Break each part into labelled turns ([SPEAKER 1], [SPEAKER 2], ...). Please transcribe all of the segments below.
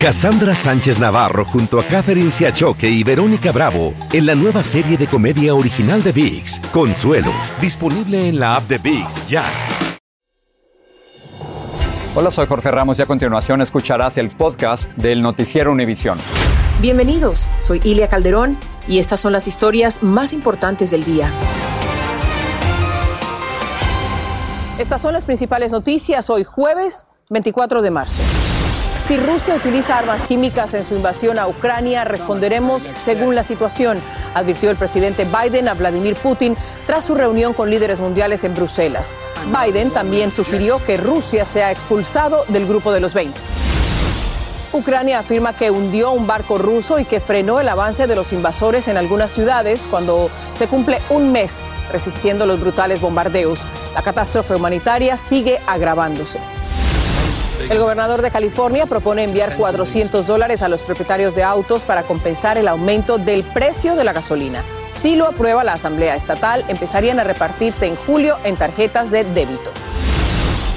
[SPEAKER 1] Cassandra Sánchez Navarro junto a Catherine Siachoque y Verónica Bravo en la nueva serie de comedia original de VIX, Consuelo, disponible en la app de VIX ya.
[SPEAKER 2] Hola, soy Jorge Ramos y a continuación escucharás el podcast del noticiero Univisión.
[SPEAKER 3] Bienvenidos, soy Ilia Calderón y estas son las historias más importantes del día. Estas son las principales noticias hoy jueves 24 de marzo. Si Rusia utiliza armas químicas en su invasión a Ucrania, responderemos según la situación, advirtió el presidente Biden a Vladimir Putin tras su reunión con líderes mundiales en Bruselas. Biden también sugirió que Rusia sea expulsado del grupo de los 20. Ucrania afirma que hundió un barco ruso y que frenó el avance de los invasores en algunas ciudades cuando se cumple un mes resistiendo los brutales bombardeos. La catástrofe humanitaria sigue agravándose. El gobernador de California propone enviar 400 dólares a los propietarios de autos para compensar el aumento del precio de la gasolina. Si lo aprueba la Asamblea Estatal, empezarían a repartirse en julio en tarjetas de débito.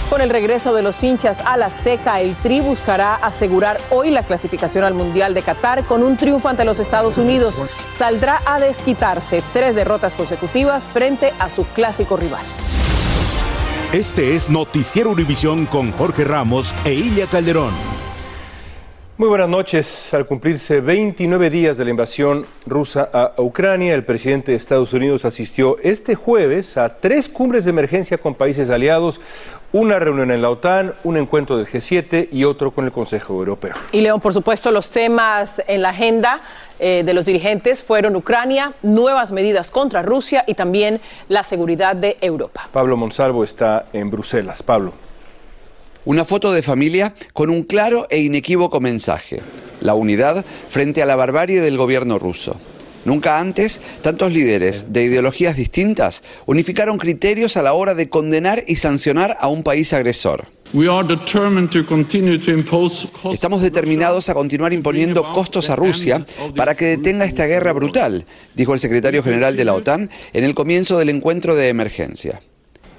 [SPEAKER 3] Con el regreso de los hinchas al Azteca, el Tri buscará asegurar hoy la clasificación al Mundial de Qatar con un triunfo ante los Estados Unidos. Saldrá a desquitarse tres derrotas consecutivas frente a su clásico rival.
[SPEAKER 1] Este es Noticiero Univisión con Jorge Ramos e Ilia Calderón.
[SPEAKER 4] Muy buenas noches. Al cumplirse 29 días de la invasión rusa a Ucrania, el presidente de Estados Unidos asistió este jueves a tres cumbres de emergencia con países aliados, una reunión en la OTAN, un encuentro del G7 y otro con el Consejo Europeo.
[SPEAKER 3] Y León, por supuesto, los temas en la agenda eh, de los dirigentes fueron Ucrania, nuevas medidas contra Rusia y también la seguridad de Europa.
[SPEAKER 4] Pablo Monsalvo está en Bruselas. Pablo.
[SPEAKER 5] Una foto de familia con un claro e inequívoco mensaje, la unidad frente a la barbarie del gobierno ruso. Nunca antes, tantos líderes de ideologías distintas unificaron criterios a la hora de condenar y sancionar a un país agresor. Estamos determinados a continuar imponiendo costos a Rusia para que detenga esta guerra brutal, dijo el secretario general de la OTAN en el comienzo del encuentro de emergencia.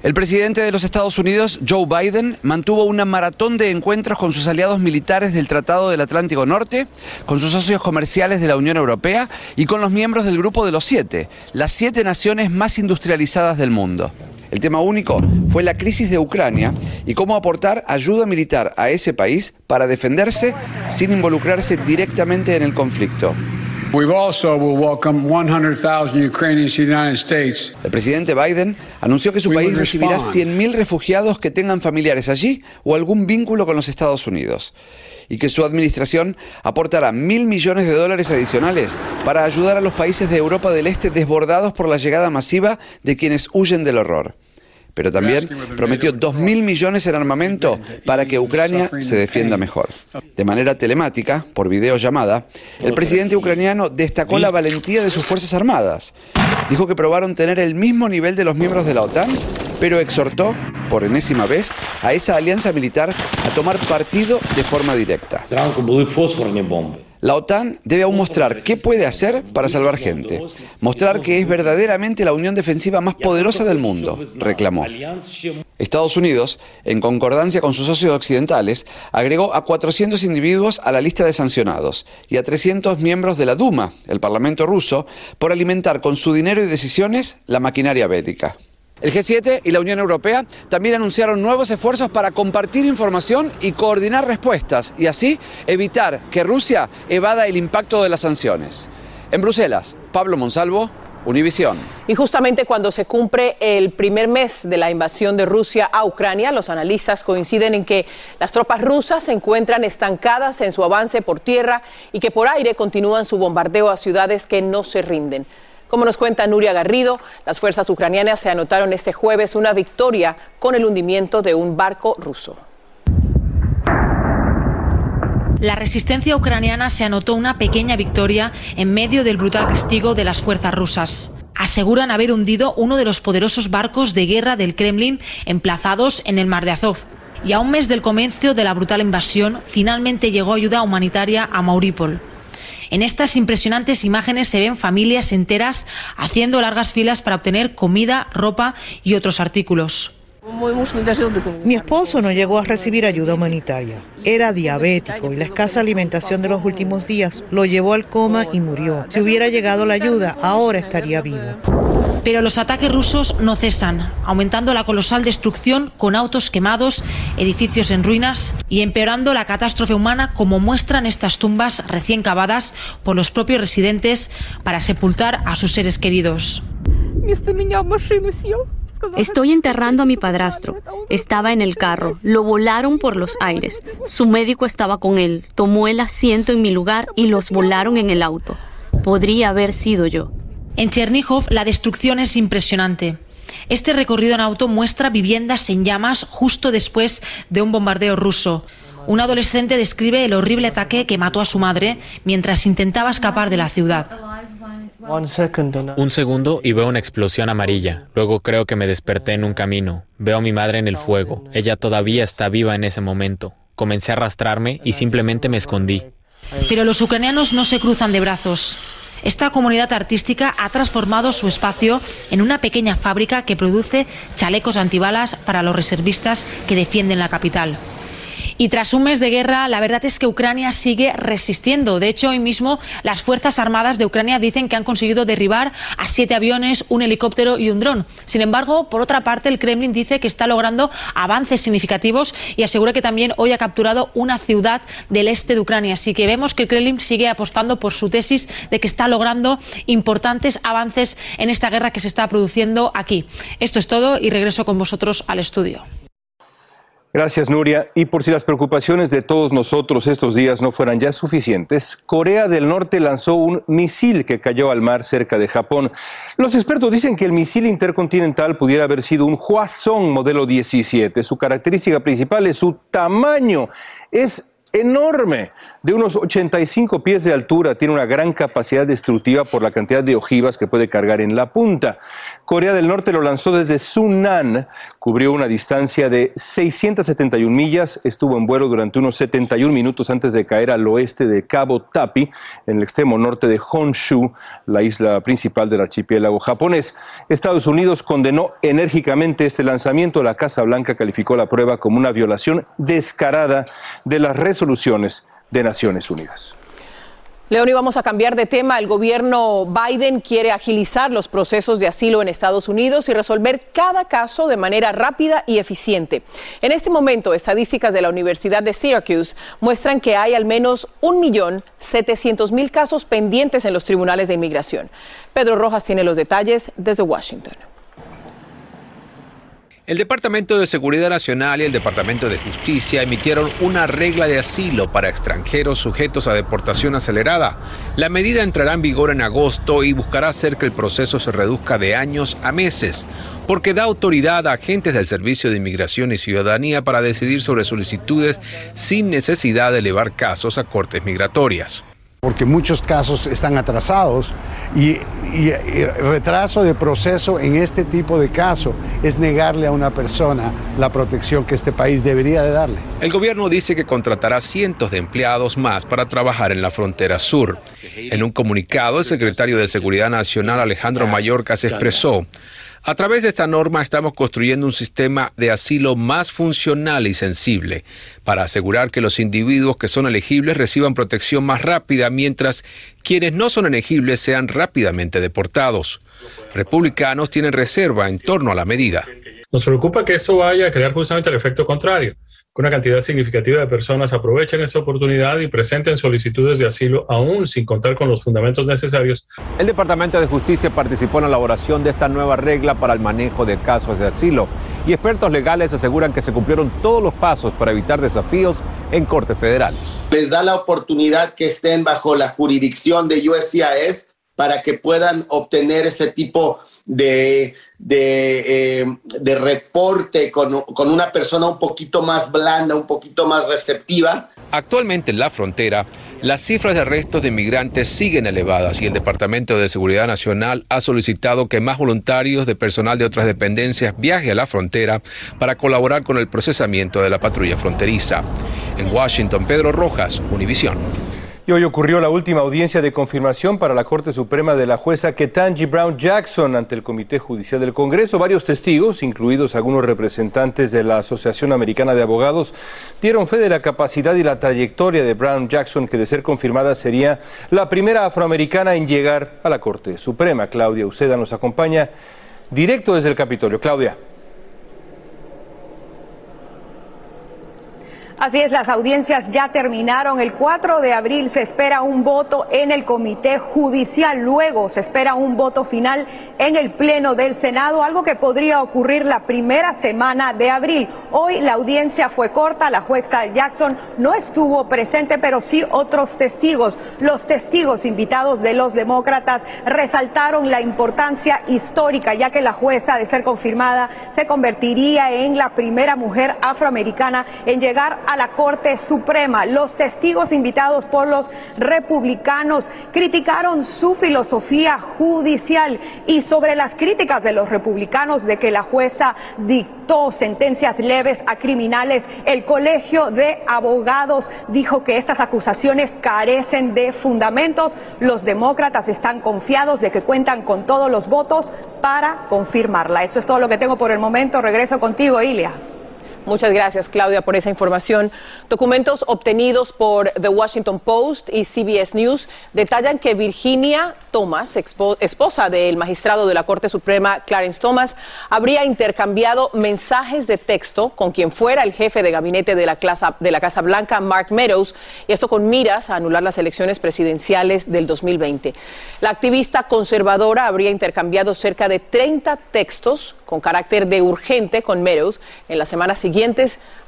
[SPEAKER 5] El presidente de los Estados Unidos, Joe Biden, mantuvo una maratón de encuentros con sus aliados militares del Tratado del Atlántico Norte, con sus socios comerciales de la Unión Europea y con los miembros del Grupo de los Siete, las siete naciones más industrializadas del mundo. El tema único fue la crisis de Ucrania y cómo aportar ayuda militar a ese país para defenderse sin involucrarse directamente en el conflicto. El presidente Biden anunció que su país recibirá 100.000 refugiados que tengan familiares allí o algún vínculo con los Estados Unidos y que su administración aportará mil millones de dólares adicionales para ayudar a los países de Europa del Este desbordados por la llegada masiva de quienes huyen del horror pero también prometió 2.000 millones en armamento para que Ucrania se defienda mejor. De manera telemática, por videollamada, el presidente ucraniano destacó la valentía de sus Fuerzas Armadas. Dijo que probaron tener el mismo nivel de los miembros de la OTAN, pero exhortó, por enésima vez, a esa alianza militar a tomar partido de forma directa. La OTAN debe aún mostrar qué puede hacer para salvar gente, mostrar que es verdaderamente la unión defensiva más poderosa del mundo, reclamó. Estados Unidos, en concordancia con sus socios occidentales, agregó a 400 individuos a la lista de sancionados y a 300 miembros de la Duma, el Parlamento ruso, por alimentar con su dinero y decisiones la maquinaria bélica. El G7 y la Unión Europea también anunciaron nuevos esfuerzos para compartir información y coordinar respuestas y así evitar que Rusia evada el impacto de las sanciones. En Bruselas, Pablo Monsalvo, Univisión.
[SPEAKER 3] Y justamente cuando se cumple el primer mes de la invasión de Rusia a Ucrania, los analistas coinciden en que las tropas rusas se encuentran estancadas en su avance por tierra y que por aire continúan su bombardeo a ciudades que no se rinden. Como nos cuenta Nuria Garrido, las fuerzas ucranianas se anotaron este jueves una victoria con el hundimiento de un barco ruso.
[SPEAKER 6] La resistencia ucraniana se anotó una pequeña victoria en medio del brutal castigo de las fuerzas rusas. Aseguran haber hundido uno de los poderosos barcos de guerra del Kremlin emplazados en el mar de Azov. Y a un mes del comienzo de la brutal invasión, finalmente llegó ayuda humanitaria a Mauripol. En estas impresionantes imágenes se ven familias enteras haciendo largas filas para obtener comida, ropa y otros artículos.
[SPEAKER 7] Mi esposo no llegó a recibir ayuda humanitaria. Era diabético y la escasa alimentación de los últimos días lo llevó al coma y murió. Si hubiera llegado la ayuda, ahora estaría vivo.
[SPEAKER 6] Pero los ataques rusos no cesan, aumentando la colosal destrucción con autos quemados, edificios en ruinas y empeorando la catástrofe humana como muestran estas tumbas recién cavadas por los propios residentes para sepultar a sus seres queridos.
[SPEAKER 8] Estoy enterrando a mi padrastro. Estaba en el carro. Lo volaron por los aires. Su médico estaba con él. Tomó el asiento en mi lugar y los volaron en el auto. Podría haber sido yo.
[SPEAKER 6] En Chernihiv la destrucción es impresionante. Este recorrido en auto muestra viviendas en llamas justo después de un bombardeo ruso. Un adolescente describe el horrible ataque que mató a su madre mientras intentaba escapar de la ciudad.
[SPEAKER 9] Un segundo y veo una explosión amarilla. Luego creo que me desperté en un camino. Veo a mi madre en el fuego. Ella todavía está viva en ese momento. Comencé a arrastrarme y simplemente me escondí.
[SPEAKER 6] Pero los ucranianos no se cruzan de brazos. Esta comunidad artística ha transformado su espacio en una pequeña fábrica que produce chalecos antibalas para los reservistas que defienden la capital. Y tras un mes de guerra, la verdad es que Ucrania sigue resistiendo. De hecho, hoy mismo las Fuerzas Armadas de Ucrania dicen que han conseguido derribar a siete aviones, un helicóptero y un dron. Sin embargo, por otra parte, el Kremlin dice que está logrando avances significativos y asegura que también hoy ha capturado una ciudad del este de Ucrania. Así que vemos que el Kremlin sigue apostando por su tesis de que está logrando importantes avances en esta guerra que se está produciendo aquí. Esto es todo y regreso con vosotros al estudio.
[SPEAKER 4] Gracias, Nuria. Y por si las preocupaciones de todos nosotros estos días no fueran ya suficientes, Corea del Norte lanzó un misil que cayó al mar cerca de Japón. Los expertos dicen que el misil intercontinental pudiera haber sido un Hwasong modelo 17. Su característica principal es su tamaño. Es enorme, de unos 85 pies de altura, tiene una gran capacidad destructiva por la cantidad de ojivas que puede cargar en la punta. Corea del Norte lo lanzó desde Sunan, cubrió una distancia de 671 millas, estuvo en vuelo durante unos 71 minutos antes de caer al oeste de Cabo Tapi, en el extremo norte de Honshu, la isla principal del archipiélago japonés. Estados Unidos condenó enérgicamente este lanzamiento. La Casa Blanca calificó la prueba como una violación descarada de las resoluciones de Naciones Unidas.
[SPEAKER 3] León, y vamos a cambiar de tema. El gobierno Biden quiere agilizar los procesos de asilo en Estados Unidos y resolver cada caso de manera rápida y eficiente. En este momento, estadísticas de la Universidad de Syracuse muestran que hay al menos 1.700.000 casos pendientes en los tribunales de inmigración. Pedro Rojas tiene los detalles desde Washington.
[SPEAKER 10] El Departamento de Seguridad Nacional y el Departamento de Justicia emitieron una regla de asilo para extranjeros sujetos a deportación acelerada. La medida entrará en vigor en agosto y buscará hacer que el proceso se reduzca de años a meses, porque da autoridad a agentes del Servicio de Inmigración y Ciudadanía para decidir sobre solicitudes sin necesidad de elevar casos a cortes migratorias
[SPEAKER 11] porque muchos casos están atrasados y, retraso de proceso en este tipo de caso es negarle a una persona la protección que este país debería de darle.
[SPEAKER 10] El gobierno dice que contratará cientos de empleados más para trabajar en la frontera sur. En un comunicado, el secretario de Seguridad Nacional Alejandro Mayorkas expresó a través de esta norma estamos construyendo un sistema de asilo más funcional y sensible para asegurar que los individuos que son elegibles reciban protección más rápida mientras quienes no son elegibles sean rápidamente deportados. Republicanos tienen reserva en torno a la medida.
[SPEAKER 12] Nos preocupa que esto vaya a crear justamente el efecto contrario, una cantidad significativa de personas aprovechen esta oportunidad y presenten solicitudes de asilo aún sin contar con los fundamentos necesarios.
[SPEAKER 10] El Departamento de Justicia participó en la elaboración de esta nueva regla para el manejo de casos de asilo y expertos legales aseguran que se cumplieron todos los pasos para evitar desafíos en cortes federales.
[SPEAKER 13] Les da la oportunidad que estén bajo la jurisdicción de USCIS para que puedan obtener ese tipo de de, eh, de reporte con, con, una persona un poquito más blanda, un poquito más receptiva.
[SPEAKER 10] Actualmente en la frontera, las cifras de arrestos de migrantes siguen elevadas y el Departamento de Seguridad Nacional ha solicitado que más voluntarios de personal de otras dependencias viaje a la frontera para colaborar con el procesamiento de la patrulla fronteriza. En Washington, Pedro Rojas, Univisión.
[SPEAKER 4] Y hoy ocurrió la última audiencia de confirmación para la Corte Suprema de la jueza Ketanji Brown Jackson ante el Comité Judicial del Congreso. Varios testigos, incluidos algunos representantes de la Asociación Americana de Abogados, dieron fe de la capacidad y la trayectoria de Brown Jackson, que de ser confirmada sería la primera afroamericana en llegar a la Corte Suprema. Claudia Uceda nos acompaña directo desde el Capitolio. Claudia.
[SPEAKER 14] Así es, las audiencias ya terminaron. El 4 de abril se espera un voto en el Comité Judicial. Luego se espera un voto final en el Pleno del Senado, algo que podría ocurrir la primera semana de abril. Hoy la audiencia fue corta. La jueza Jackson no estuvo presente, pero sí otros testigos. Los testigos invitados de los demócratas resaltaron la importancia histórica, ya que la jueza, de ser confirmada, se convertiría en la primera mujer afroamericana en llegar a a la Corte Suprema. Los testigos invitados por los republicanos criticaron su filosofía judicial y sobre las críticas de los republicanos de que la jueza dictó sentencias leves a criminales, el Colegio de Abogados dijo que estas acusaciones carecen de fundamentos. Los demócratas están confiados de que cuentan con todos los votos para confirmarla. Eso es todo lo que tengo por el momento. Regreso contigo, Ilia.
[SPEAKER 3] Muchas gracias, Claudia, por esa información. Documentos obtenidos por The Washington Post y CBS News detallan que Virginia Thomas, esposa del magistrado de la Corte Suprema Clarence Thomas, habría intercambiado mensajes de texto con quien fuera el jefe de gabinete de la, de la Casa Blanca, Mark Meadows, y esto con miras a anular las elecciones presidenciales del 2020. La activista conservadora habría intercambiado cerca de 30 textos con carácter de urgente con Meadows en la semana siguiente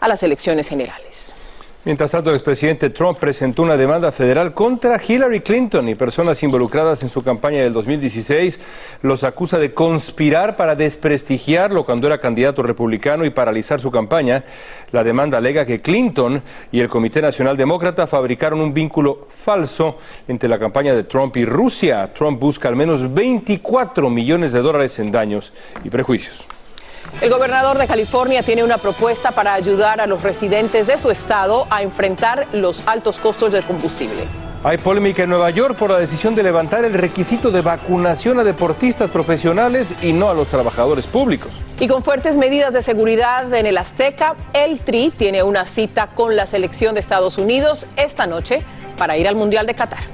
[SPEAKER 3] a las elecciones generales.
[SPEAKER 4] Mientras tanto, el expresidente Trump presentó una demanda federal contra Hillary Clinton y personas involucradas en su campaña del 2016. Los acusa de conspirar para desprestigiarlo cuando era candidato republicano y paralizar su campaña. La demanda alega que Clinton y el Comité Nacional Demócrata fabricaron un vínculo falso entre la campaña de Trump y Rusia. Trump busca al menos 24 millones de dólares en daños y prejuicios.
[SPEAKER 3] El gobernador de California tiene una propuesta para ayudar a los residentes de su estado a enfrentar los altos costos del combustible.
[SPEAKER 4] Hay polémica en Nueva York por la decisión de levantar el requisito de vacunación a deportistas profesionales y no a los trabajadores públicos.
[SPEAKER 3] Y con fuertes medidas de seguridad en el Azteca, el Tri tiene una cita con la selección de Estados Unidos esta noche para ir al Mundial de Qatar.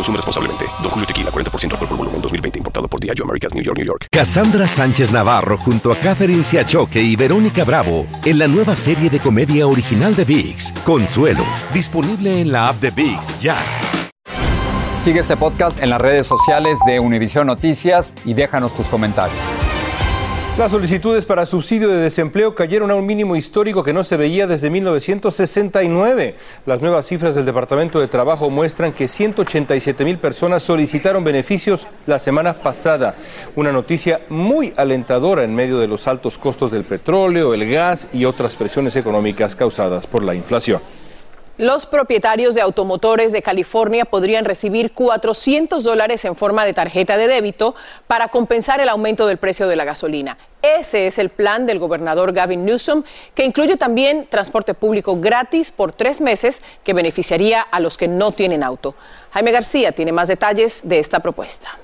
[SPEAKER 15] Consume responsablemente. Don Julio Tequila, 40% alcohol por volumen, 2020. Importado por Diageo Americas, New York, New York.
[SPEAKER 1] Cassandra Sánchez Navarro junto a Catherine Siachoque y Verónica Bravo en la nueva serie de comedia original de VIX, Consuelo. Disponible en la app de VIX, ya.
[SPEAKER 2] Sigue este podcast en las redes sociales de Univision Noticias y déjanos tus comentarios.
[SPEAKER 4] Las solicitudes para subsidio de desempleo cayeron a un mínimo histórico que no se veía desde 1969. Las nuevas cifras del Departamento de Trabajo muestran que 187 mil personas solicitaron beneficios la semana pasada. Una noticia muy alentadora en medio de los altos costos del petróleo, el gas y otras presiones económicas causadas por la inflación.
[SPEAKER 3] Los propietarios de automotores de California podrían recibir 400 dólares en forma de tarjeta de débito para compensar el aumento del precio de la gasolina. Ese es el plan del gobernador Gavin Newsom, que incluye también transporte público gratis por tres meses que beneficiaría a los que no tienen auto. Jaime García tiene más detalles de esta propuesta.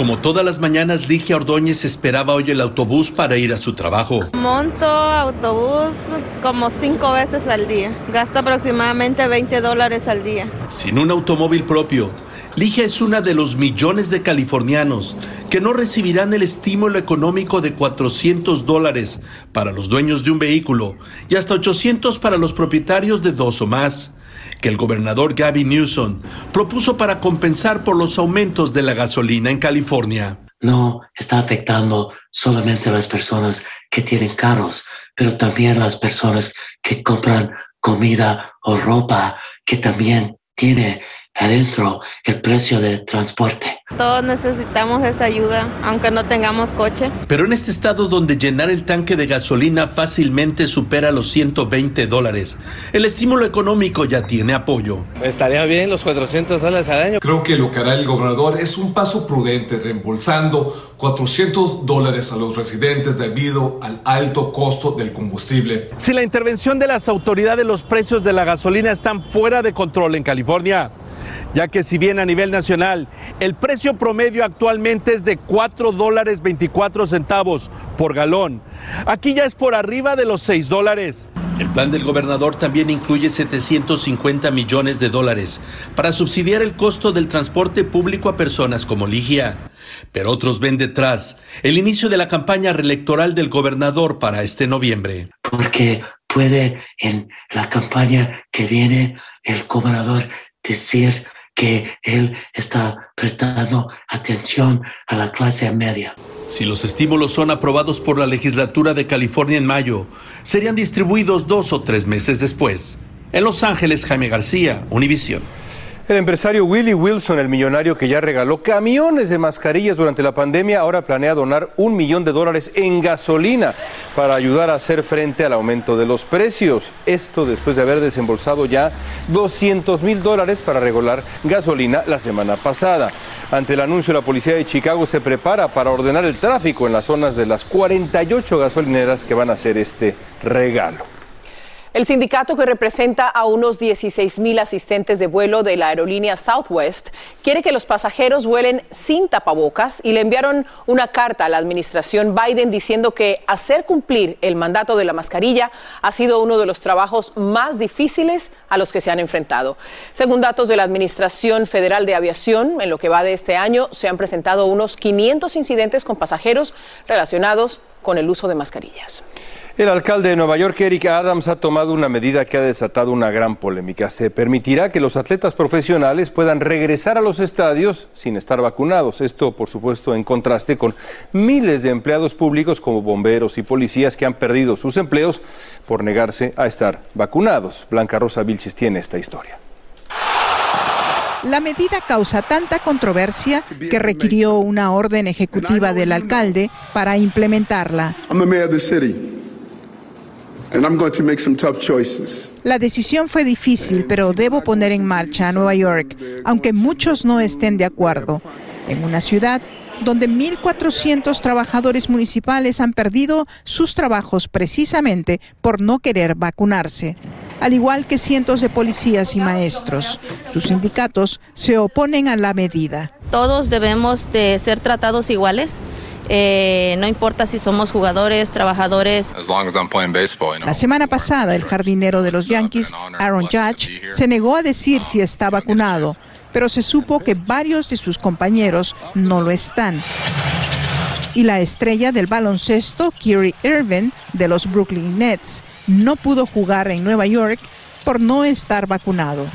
[SPEAKER 16] Como todas las mañanas, Ligia Ordóñez esperaba hoy el autobús para ir a su trabajo.
[SPEAKER 17] Monto autobús como cinco veces al día. Gasta aproximadamente 20 dólares al día.
[SPEAKER 16] Sin un automóvil propio, Ligia es una de los millones de californianos que no recibirán el estímulo económico de 400 dólares para los dueños de un vehículo y hasta 800 para los propietarios de dos o más que el gobernador Gavin Newsom propuso para compensar por los aumentos de la gasolina en California.
[SPEAKER 18] No está afectando solamente a las personas que tienen carros, pero también a las personas que compran comida o ropa, que también tiene adentro el precio de transporte.
[SPEAKER 17] Todos necesitamos esa ayuda, aunque no tengamos coche.
[SPEAKER 16] Pero en este estado donde llenar el tanque de gasolina fácilmente supera los 120 dólares, el estímulo económico ya tiene apoyo.
[SPEAKER 19] Estaría bien los 400 dólares al año.
[SPEAKER 20] Creo que lo que hará el gobernador es un paso prudente, reembolsando 400 dólares a los residentes debido al alto costo del combustible.
[SPEAKER 21] Si la intervención de las autoridades, los precios de la gasolina están fuera de control en California ya que si bien a nivel nacional el precio promedio actualmente es de 4 dólares 24 centavos por galón, aquí ya es por arriba de los 6 dólares.
[SPEAKER 16] El plan del gobernador también incluye 750 millones de dólares para subsidiar el costo del transporte público a personas como Ligia. Pero otros ven detrás el inicio de la campaña reelectoral del gobernador para este noviembre.
[SPEAKER 18] Porque puede en la campaña que viene el gobernador decir que él está prestando atención a la clase media.
[SPEAKER 16] Si los estímulos son aprobados por la legislatura de California en mayo, serían distribuidos dos o tres meses después. En Los Ángeles, Jaime García, Univisión.
[SPEAKER 4] El empresario Willie Wilson, el millonario que ya regaló camiones de mascarillas durante la pandemia, ahora planea donar un millón de dólares en gasolina para ayudar a hacer frente al aumento de los precios. Esto después de haber desembolsado ya 200 mil dólares para regular gasolina la semana pasada. Ante el anuncio, la policía de Chicago se prepara para ordenar el tráfico en las zonas de las 48 gasolineras que van a hacer este regalo.
[SPEAKER 3] El sindicato que representa a unos 16 mil asistentes de vuelo de la aerolínea Southwest quiere que los pasajeros vuelen sin tapabocas y le enviaron una carta a la administración Biden diciendo que hacer cumplir el mandato de la mascarilla ha sido uno de los trabajos más difíciles a los que se han enfrentado. Según datos de la Administración Federal de Aviación, en lo que va de este año se han presentado unos 500 incidentes con pasajeros relacionados con el uso de mascarillas.
[SPEAKER 4] El alcalde de Nueva York, Eric Adams, ha tomado una medida que ha desatado una gran polémica. Se permitirá que los atletas profesionales puedan regresar a los estadios sin estar vacunados. Esto, por supuesto, en contraste con miles de empleados públicos como bomberos y policías que han perdido sus empleos por negarse a estar vacunados. Blanca Rosa Vilches tiene esta historia.
[SPEAKER 22] La medida causa tanta controversia que requirió una orden ejecutiva del alcalde para implementarla. La decisión fue difícil, pero debo poner en marcha a Nueva York, aunque muchos no estén de acuerdo. En una ciudad donde 1.400 trabajadores municipales han perdido sus trabajos precisamente por no querer vacunarse, al igual que cientos de policías y maestros. Sus sindicatos se oponen a la medida.
[SPEAKER 17] Todos debemos de ser tratados iguales eh, no importa si somos jugadores, trabajadores.
[SPEAKER 22] La semana pasada, el jardinero de los Yankees, Aaron Judge, se negó a decir si está vacunado, pero se supo que varios de sus compañeros no lo están. Y la estrella del baloncesto, Kyrie Irving, de los Brooklyn Nets, no pudo jugar en Nueva York por no estar vacunado.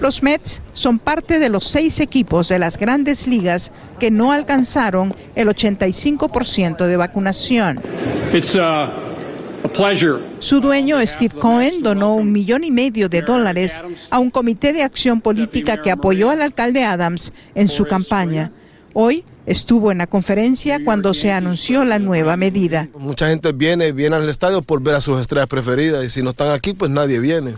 [SPEAKER 22] Los Mets son parte de los seis equipos de las grandes ligas que no alcanzaron el 85% de vacunación. Su dueño, Steve Cohen, donó un millón y medio de dólares a un comité de acción política que apoyó al alcalde Adams en su campaña. Hoy estuvo en la conferencia cuando se anunció la nueva medida.
[SPEAKER 23] Mucha gente viene, viene al estadio por ver a sus estrellas preferidas y si no están aquí, pues nadie viene.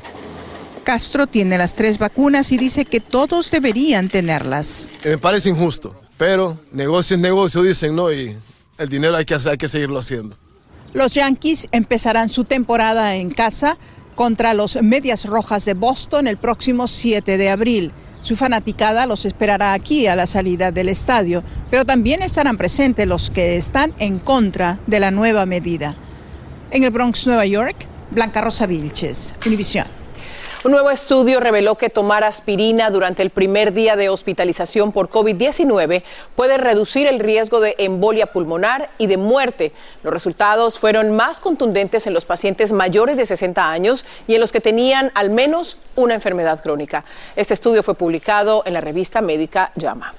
[SPEAKER 22] Castro tiene las tres vacunas y dice que todos deberían tenerlas.
[SPEAKER 23] Me parece injusto, pero negocio es negocio, dicen, ¿no? Y el dinero hay que, hacer, hay que seguirlo haciendo.
[SPEAKER 22] Los Yankees empezarán su temporada en casa contra los Medias Rojas de Boston el próximo 7 de abril. Su fanaticada los esperará aquí a la salida del estadio, pero también estarán presentes los que están en contra de la nueva medida. En el Bronx, Nueva York, Blanca Rosa Vilches, Univisión.
[SPEAKER 3] Un nuevo estudio reveló que tomar aspirina durante el primer día de hospitalización por COVID-19 puede reducir el riesgo de embolia pulmonar y de muerte. Los resultados fueron más contundentes en los pacientes mayores de 60 años y en los que tenían al menos una enfermedad crónica. Este estudio fue publicado en la revista médica JAMA.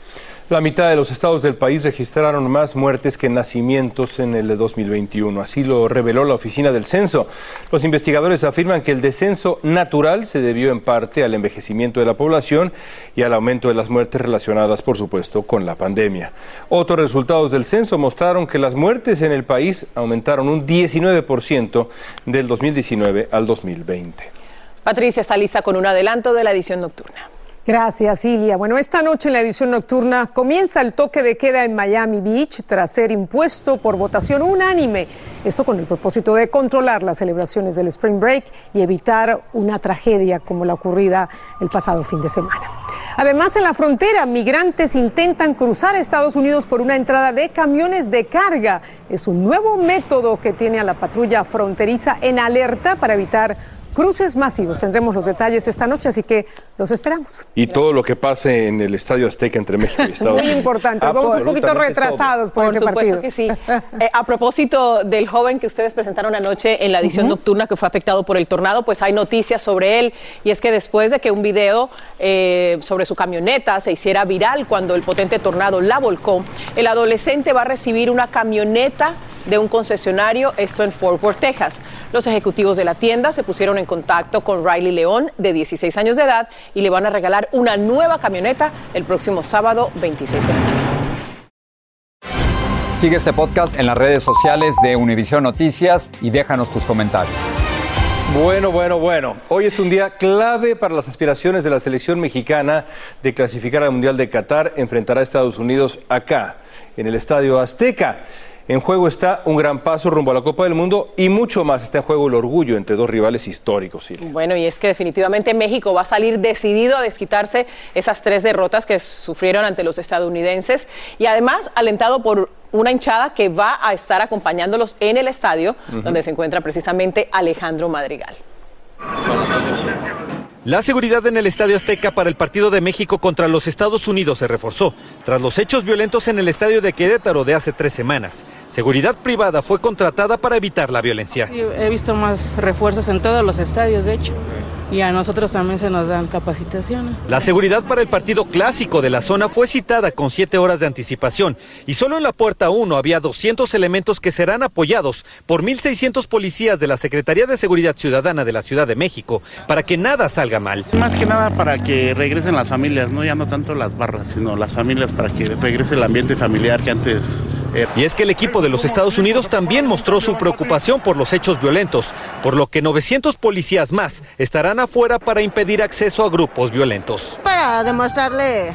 [SPEAKER 4] La mitad de los estados del país registraron más muertes que nacimientos en el 2021. Así lo reveló la Oficina del Censo. Los investigadores afirman que el descenso natural se debió en parte al envejecimiento de la población y al aumento de las muertes relacionadas, por supuesto, con la pandemia. Otros resultados del censo mostraron que las muertes en el país aumentaron un 19% del 2019 al 2020.
[SPEAKER 3] Patricia está lista con un adelanto de la edición nocturna.
[SPEAKER 24] Gracias, Ilia. Bueno, esta noche en la edición nocturna comienza el toque de queda en Miami Beach tras ser impuesto por votación unánime. Esto con el propósito de controlar las celebraciones del Spring Break y evitar una tragedia como la ocurrida el pasado fin de semana. Además, en la frontera, migrantes intentan cruzar Estados Unidos por una entrada de camiones de carga. Es un nuevo método que tiene a la patrulla fronteriza en alerta para evitar cruces masivos. Tendremos los detalles esta noche, así que los esperamos.
[SPEAKER 4] Y todo lo que pase en el Estadio Azteca entre México y Estados
[SPEAKER 24] Muy
[SPEAKER 4] Unidos.
[SPEAKER 24] importante. Vamos un poquito retrasados por,
[SPEAKER 3] Por
[SPEAKER 24] ese
[SPEAKER 3] supuesto
[SPEAKER 24] partido.
[SPEAKER 3] que sí. Eh, a propósito del joven que ustedes presentaron anoche en la edición nocturna que fue afectado por el tornado, pues hay noticias sobre él. Y es que después de que un video eh, sobre su camioneta se hiciera viral cuando el potente tornado la volcó, el adolescente va a recibir una camioneta de un concesionario, esto en Fort Worth, Texas. Los ejecutivos de la tienda se pusieron en contacto con Riley León, de 16 años de edad, y le van a regalar una nueva camioneta el próximo sábado 26 de marzo.
[SPEAKER 2] Sigue este podcast en las redes sociales de Univision Noticias y déjanos tus comentarios.
[SPEAKER 4] Bueno, bueno, bueno. Hoy es un día clave para las aspiraciones de la selección mexicana de clasificar al Mundial de Qatar. Enfrentará a Estados Unidos acá, en el Estadio Azteca. En juego está un gran paso rumbo a la Copa del Mundo y mucho más. Está en juego el orgullo entre dos rivales históricos. Silvia.
[SPEAKER 3] Bueno, y es que definitivamente México va a salir decidido a desquitarse esas tres derrotas que sufrieron ante los estadounidenses y además alentado por una hinchada que va a estar acompañándolos en el estadio donde se encuentra precisamente Alejandro Madrigal.
[SPEAKER 25] La seguridad en el Estadio Azteca para el partido de México contra los Estados Unidos se reforzó tras los hechos violentos en el estadio de Querétaro de hace tres semanas. Seguridad privada fue contratada para evitar la violencia.
[SPEAKER 26] He visto más refuerzos en todos los estadios, de hecho. Y a nosotros también se nos dan capacitaciones.
[SPEAKER 25] La seguridad para el partido clásico de la zona fue citada con siete horas de anticipación y solo en la puerta 1 había 200 elementos que serán apoyados por 1.600 policías de la Secretaría de Seguridad Ciudadana de la Ciudad de México para que nada salga mal.
[SPEAKER 27] Más que nada para que regresen las familias, no ya no tanto las barras, sino las familias para que regrese el ambiente familiar que antes.
[SPEAKER 25] Y es que el equipo de los Estados Unidos también mostró su preocupación por los hechos violentos, por lo que 900 policías más estarán afuera para impedir acceso a grupos violentos.
[SPEAKER 17] Para demostrarle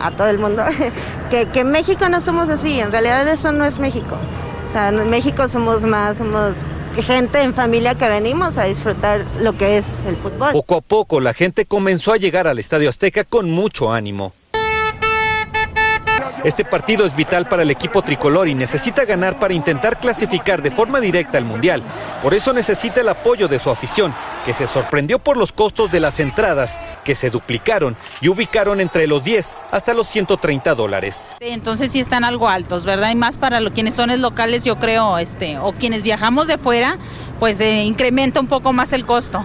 [SPEAKER 17] a todo el mundo que, que México no somos así, en realidad eso no es México. O sea, en México somos más, somos gente en familia que venimos a disfrutar lo que es el fútbol.
[SPEAKER 25] Poco a poco la gente comenzó a llegar al Estadio Azteca con mucho ánimo. Este partido es vital para el equipo tricolor y necesita ganar para intentar clasificar de forma directa al Mundial. Por eso necesita el apoyo de su afición, que se sorprendió por los costos de las entradas, que se duplicaron y ubicaron entre los 10 hasta los 130 dólares.
[SPEAKER 28] Entonces sí están algo altos, ¿verdad? Y más para lo, quienes son los locales, yo creo, este, o quienes viajamos de fuera, pues eh, incrementa un poco más el costo.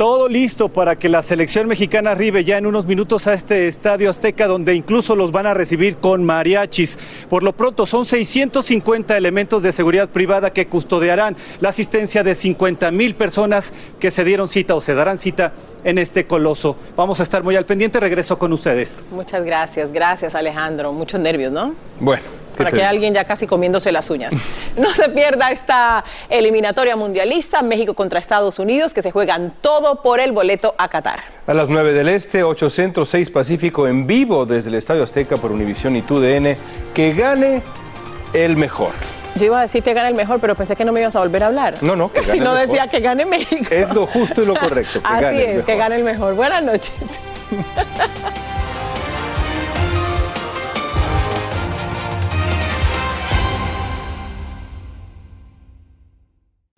[SPEAKER 25] Todo listo para que la selección mexicana arribe ya en unos minutos a este estadio Azteca, donde incluso los van a recibir con mariachis. Por lo pronto son 650 elementos de seguridad privada que custodiarán la asistencia de 50 mil personas que se dieron cita o se darán cita en este coloso. Vamos a estar muy al pendiente. Regreso con ustedes.
[SPEAKER 3] Muchas gracias, gracias Alejandro. Muchos nervios, ¿no?
[SPEAKER 4] Bueno.
[SPEAKER 3] Por aquí hay alguien ya casi comiéndose las uñas. No se pierda esta eliminatoria mundialista, México contra Estados Unidos, que se juegan todo por el boleto a Qatar.
[SPEAKER 4] A las 9 del Este, 8 Centro, 6 Pacífico, en vivo desde el Estadio Azteca por Univisión y TUDN. Que gane el mejor.
[SPEAKER 3] Yo iba a decir que gane el mejor, pero pensé que no me ibas a volver a hablar.
[SPEAKER 4] No, no, que
[SPEAKER 3] Si
[SPEAKER 4] gane
[SPEAKER 3] no
[SPEAKER 4] el mejor.
[SPEAKER 3] decía que gane México.
[SPEAKER 4] Es lo justo y lo correcto. Que
[SPEAKER 3] Así
[SPEAKER 4] gane el
[SPEAKER 3] es,
[SPEAKER 4] mejor.
[SPEAKER 3] que gane el mejor. Buenas noches.